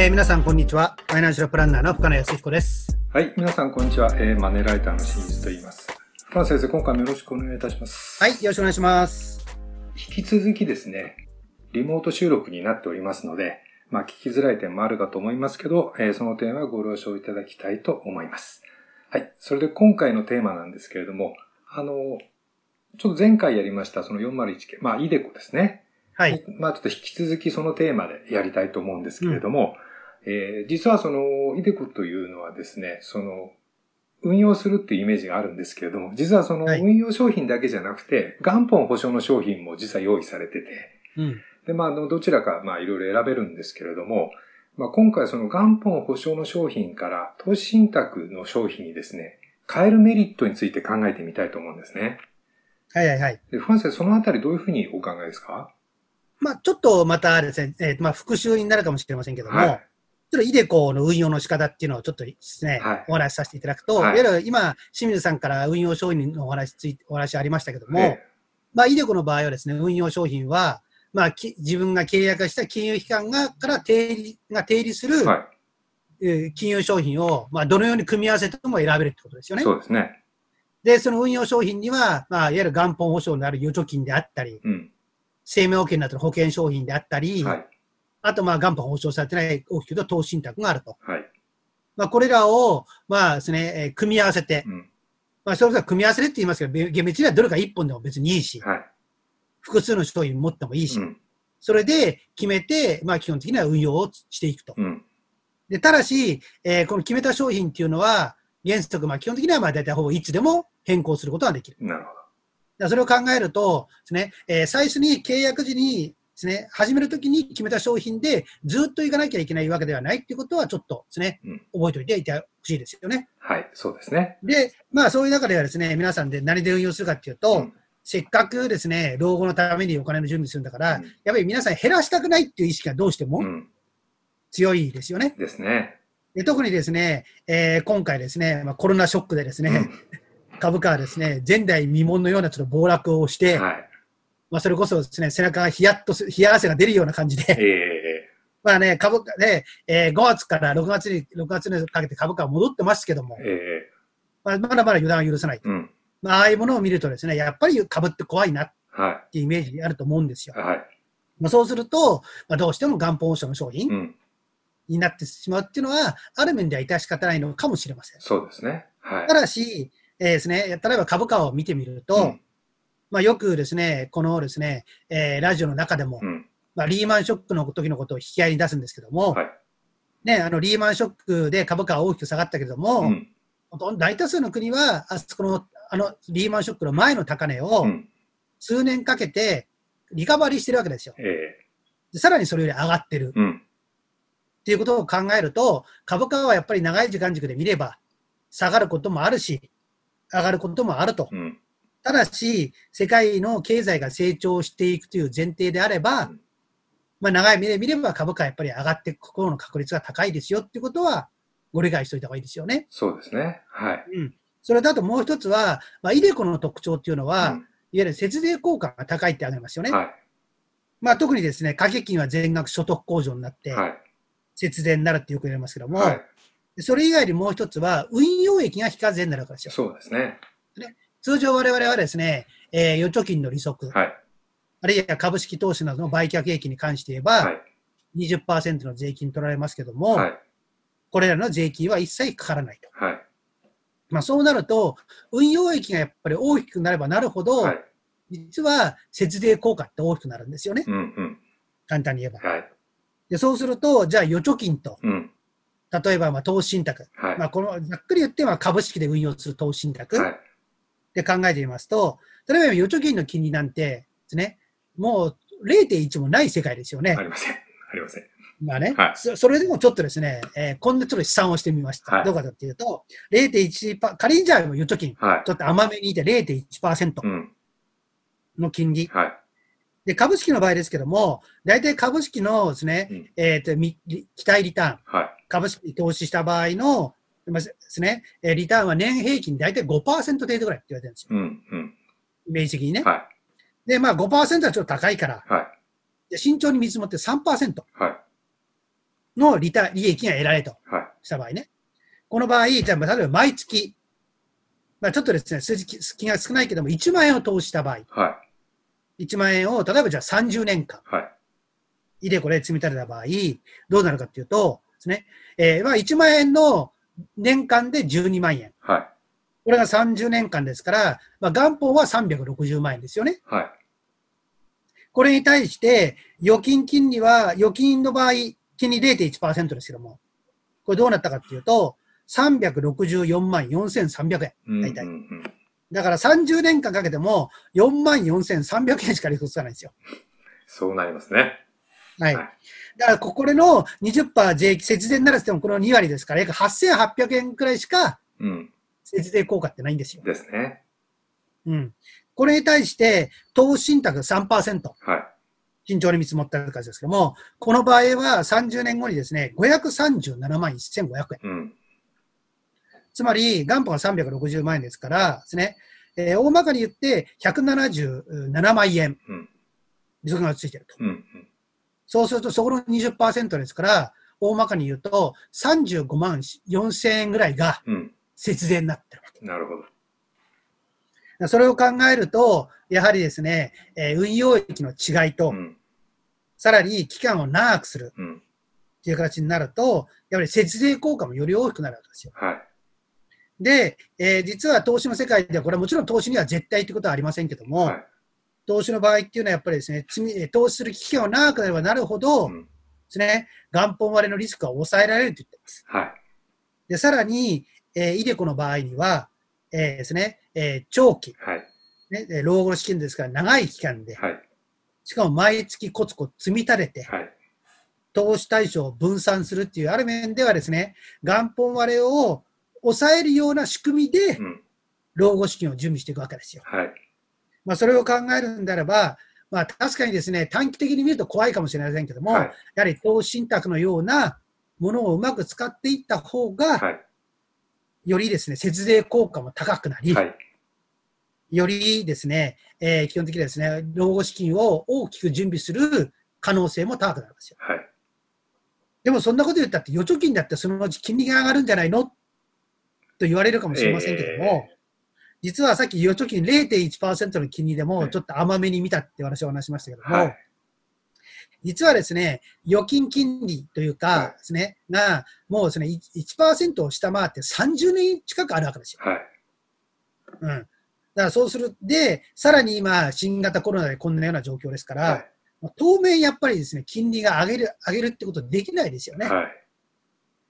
えー皆さん、こんにちは。ファイナンシャルプランナーの深野康彦です。はい、皆さんこんにちは。えーマネーライターの清水と言います。深野先生、今回もよろしくお願いいたします。はい、よろしくお願いします。引き続きですね、リモート収録になっておりますので、まあ聞きづらい点もあるかと思いますけど、えーその点はご了承いただきたいと思います。はい、それで今回のテーマなんですけれども、あの、ちょっと前回やりましたその401系、まあイデコですね。はい。まあちょっと引き続きそのテーマでやりたいと思うんですけれども、えー実はその、イデコというのはですね、その、運用するっていうイメージがあるんですけれども、実はそのはい運用商品だけじゃなくて、元本保証の商品も実は用意されてて、うん。で、まあ、あの、どちらか、まあ、いろいろ選べるんですけれども、まあ、今回その元本保証の商品から投資信託の商品にですね、変えるメリットについて考えてみたいと思うんですね。はいはいはい。で、ファン先生、そのあたりどういうふうにお考えですか？まあ、ちょっとまたですね、えーまあ、復習になるかもしれませんけども、はいちょっとイデコの運用の仕方っていうのをちょっとですね、はいお話しさせていただくと、はいい、わゆる今、清水さんから運用商品のお話ついお話ありましたけども、えまあ、イデコの場合はですね、運用商品は、まあ、き自分が契約した金融機関がから定理が定理する、えはえー金融商品を、まあ、どのように組み合わせても選べるってことですよい。ね。そうですね。で、その運用商品には、まあ、いわゆる元本保証のある預貯金であったり、うん。生命保険になってる保険商品であったり、はい。あと、まあ、元本保証されてない大きく言うと投資信託があると。はい。まあ、これらを、まあですね、えー組み合わせて、うん。まあ、それこそ組み合わせるって言いますけど、べ厳密にはどれか一本でも別にいいし、はい。複数の商品持ってもいいし、うん。それで決めて、まあ、基本的には運用をしていくと。うん。で、ただし、えーこの決めた商品っていうのは、原則、まあ、基本的にはまあ大体ほぼいつでも変更することができる。なるほだからそれを考えるとですね、えー最初に契約時にですね、始めるときに決めた商品でずっと行かなきゃいけないわけではないっていうことはちょっとですね、うん覚えておいていてほしいですよね。ど。はい。そうですね。で、まあそういう中ではですね、皆さんで何で運用するかっていうと、うんせっかくですね、老後のためにお金の準備するんだから、うんやっぱり皆さん減らしたくないっていう意識がどうしてもうん。強いですよね。ですね。で特にですね、えー今回ですね、まあ、コロナショックでですね、株価はですね、前代未聞のようなちょっと暴落をしうん。て、はい。まあ、それこそですね、背中がヒヤッとす、冷や汗が出るような感じえで、え まあね、株価で、えー5月から6月に、6月にかけて株価は戻ってますけども、ええまあ、まだまだ予断を許さない。うん。まあ、ああいうものを見るとですね、やっぱり株って怖いなっはていうイメージあると思うんですよい。。はい。まあ、そうすると、まあ、どうしても元本保証の商品うん。になってしまうっていうのは、ある面では致し方ないのかもしれません。そうですね。はいた。だし、えーですね、例えば株価を見てみると、うんまあ、よくですね、このですね、えーラジオの中でも、うん。まあ、リーマンショックの時のことを引き合いに出すんですけども、はい。ね、あのリーマンショックで株価は大きく下がったけれども、うん。大多数の国は、あそこのあのリーマンショックの前の高値をうん。数年かけてリカバリーしてるわけですよ。ええでさらにそれより上がってるうん。っていうことを考えると、株価はやっぱり長い時間軸で見れば、下がることもあるし、上がることもあると。うん。ただし、世界の経済が成長していくという前提であれば、うんまあ、長い目で見れば株価はやっぱり上がっていくことの確率が高いですよっていうことは、ご理解しておいた方がいいですよね。そうですね。はい。うん。それだともう一つは、まあ、イデコの特徴っていうのは、うんいわゆる節税効果が高いってありますよね。はまあ、特にですね、掛け金は全額所得控除になってい。、はい。節税になるってよく言われますけども、はい。それ以外にもう一つは、運用益が非課税になるわけですよ。そうですね。通常我々はですね、えー預貯金の利息、はい。あるいは株式投資などの売却益に関して言えば、はい。20%の税金取られますけども、はい。これらの税金は一切かからないと。はい。まあ、そうなると、運用益がやっぱり大きくなればなるほど、はい。実は節税効果って大きくなるんですよね。うん。うん。簡単に言えば。はい。でそうすると、じゃあ預貯金と、うん。例えばまあ投資信託、はい。まあ、このざっくり言ってまあ株式で運用する投資信託はい。で考えてみますと、例えば預貯金の金利なんてですね、もう0.1もない世界ですよね。ありません。ありません。まあね、はいそそれでもちょっとですね、えーこんなちょっと試算をしてみました。はいどうかというと、0.1パ、仮にじゃあ預貯金、はいち。ょっと甘めにいて0.1%うん。の金利。はい。で、株式の場合ですけども、大体株式のですね、うんえっ、と、み期待リターン、はい。株式に投資した場合の、まあですね、えーリターンは年平均大体5%程度ぐらいって言われてるんですよ。うん。うん。イメージ的にね。はで、まあ5%はちょっと高いから、い。はい。で慎重に見積もって3%。はい。の利利益が得られるとはい。した場合ね。この場合、じゃあ、例えば毎月、まあ、ちょっとですね、数字気が少ないけども、1万円を投資した場合、はい。1万円を、例えばじゃあ30年間、はい。イデコで積み立てた場合、どうなるかっていうと、ですね、えーまあ1万円の年間で12万円。はい。これが30年間ですから、まあ、元本は360万円ですよね。はい。これに対して、預金金利は、預金の場合、金利0.1%ですけども、これどうなったかっていうと、364万4300円。うん大体うんうんだから30年間かけても4万4300円しか利息つかないんですよ。そうなりますね。はい。はいだから、これの20%税金、節税にならせてもこの2割ですから、約8800円くらいしかうん。節税効果ってないんですよ。ですね。うん。これに対して、投資信託3%、はい。慎重に見積もった感じですけども、この場合は30年後にですね、537万1500円。うん。つまり、元本が360万円ですからですね、えー大まかに言って177万円、うん。利息がついてると。うん。うん。そうすると、そこの20%ですから、大まかに言うと、35万4000円ぐらいがうん。節税になってるわけ。なるほど。それを考えると、やはりですね、えー運用益の違いと、うん。さらに期間を長くするうん。っていう形になると、やはり節税効果もより大きくなるわけですよ。はい。で、えー実は投資の世界では、これはもちろん投資には絶対ってことはありませんけども、はい。投資の場合っていうのはやっぱりですね、投資する期間が長くなればなるほど、でうん。すね、元本割れのリスクは抑えられると言ってます。はい。で、さらに、えー、イデコの場合には、えーですね、えー長期、はい。ね、えー老後の資金ですから長い期間で、はい。しかも毎月コツコツ積み立てて、はい。投資対象を分散するっていう、ある面ではですね、元本割れを抑えるような仕組みでう、ん。老後資金を準備していくわけですよ。はい。まあ、それを考えるんであれば、まあ、確かにですね、短期的に見ると怖いかもしれませんけども、はい。やはり投資信託のようなものをうまく使っていった方が、はい。よりですね、節税効果も高くなり、はい。よりですね、えー基本的にはですね、老後資金を大きく準備する可能性も高くなるんですよ。はい。でもそんなこと言ったって、預貯金だってそのうち金利が上がるんじゃないの？と言われるかもしれませんけども、実はさっき預貯金0.1%の金利でもちょっと甘めに見たって私は話しましたけども、はい。実はですね、預金金利というはいかですね、が、もうですね、1%, 1を下回って30年近くあるわけですよ。はい。うん。だからそうする。で、さらに今、新型コロナでこんなような状況ですから、はい。当面やっぱりですね、金利が上げる、上げるってことできないですよね。はい。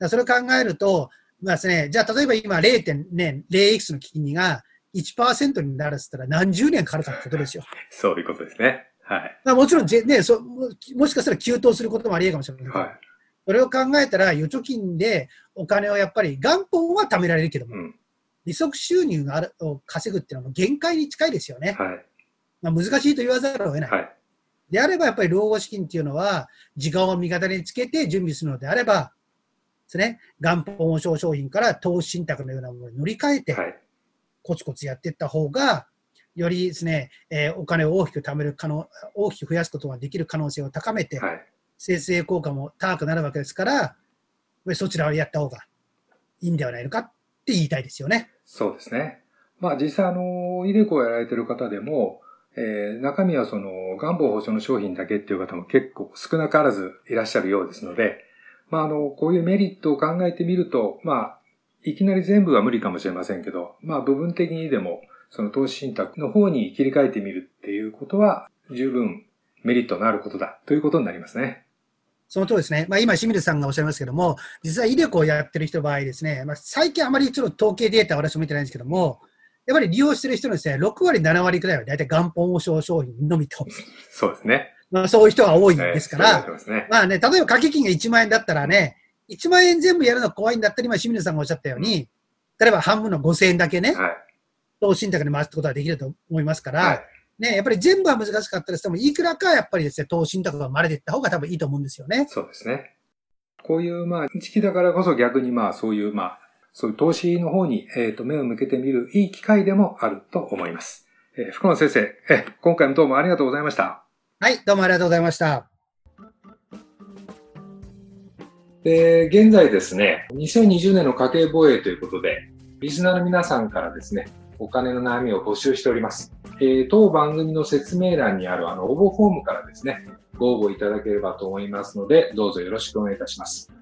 らそれを考えると、まあですね、じゃあ例えば今 0.0x の金利が1%になるっつったら何十年かかるかってことですよ。そういうことですね。はい。まあ、もちろんぜ、ね、そももしかしたら急騰することもありえるかもしれませんけど、はい。それを考えたら預貯金でお金をやっぱり元本は貯められるけども、うん。利息収入があるを稼ぐっていうのはもう限界に近いですよね。はい。まあ、難しいと言わざるを得ない。はい。であればやっぱり老後資金っていうのは時間を味方につけて準備するのであれば、ですね、元本保証商品から投資信託のようなものに乗り換えてはい。コツコツやっていった方が、よりですね、えーお金を大きく貯める可能、大きく増やすことができる可能性を高めて、はい。生成効果も高くなるわけですから、そちらをやった方がいいんではないのかって言いたいですよね。そうですね。まあ実際あの、イデコをやられてる方でも、えー中身はその、元本保証の商品だけっていう方も結構少なからずいらっしゃるようですので、まああの、こういうメリットを考えてみると、まあ、いきなり全部は無理かもしれませんけど、まあ部分的にでも、その投資信託の方に切り替えてみるっていうことは、十分メリットのあることだということになりますね。その通りですね。まあ、今、清水さんがおっしゃいますけども、実はイデコをやってる人の場合ですね、まあ、最近あまりちょっと統計データは私も見てないんですけども、やっぱり利用してる人のですね、6割、7割くらいは大体元本保証商品のみと、そうですね。まあ、そういう人が多いんですから、てますね。まあね、例えば掛け金が1万円だったらね、1万円全部やるの怖いんだったら、今、清水さんがおっしゃったように、例えば半分の5000円だけね、はい。投資信託に回すことができると思いますから、はい。ね、やっぱり全部は難しかったりしても、いくらかやっぱりですね、投資信託が生まれていった方が多分いいと思うんですよね。そうですね。こういう、まあ、時期だからこそ逆に、まあ、そういう、まあ、そういう投資の方に、えっ、と、目を向けてみるいい機会でもあると思います。えー福野先生、えー今回もどうもありがとうございました。はい、どうもありがとうございました。で、現在ですね、2020年の家計防衛ということで、リスナーの皆さんからですね、お金の悩みを募集しております。えー、当番組の説明欄にあるあの応募フォームからですね、ご応募いただければと思いますので、どうぞよろしくお願いいたします。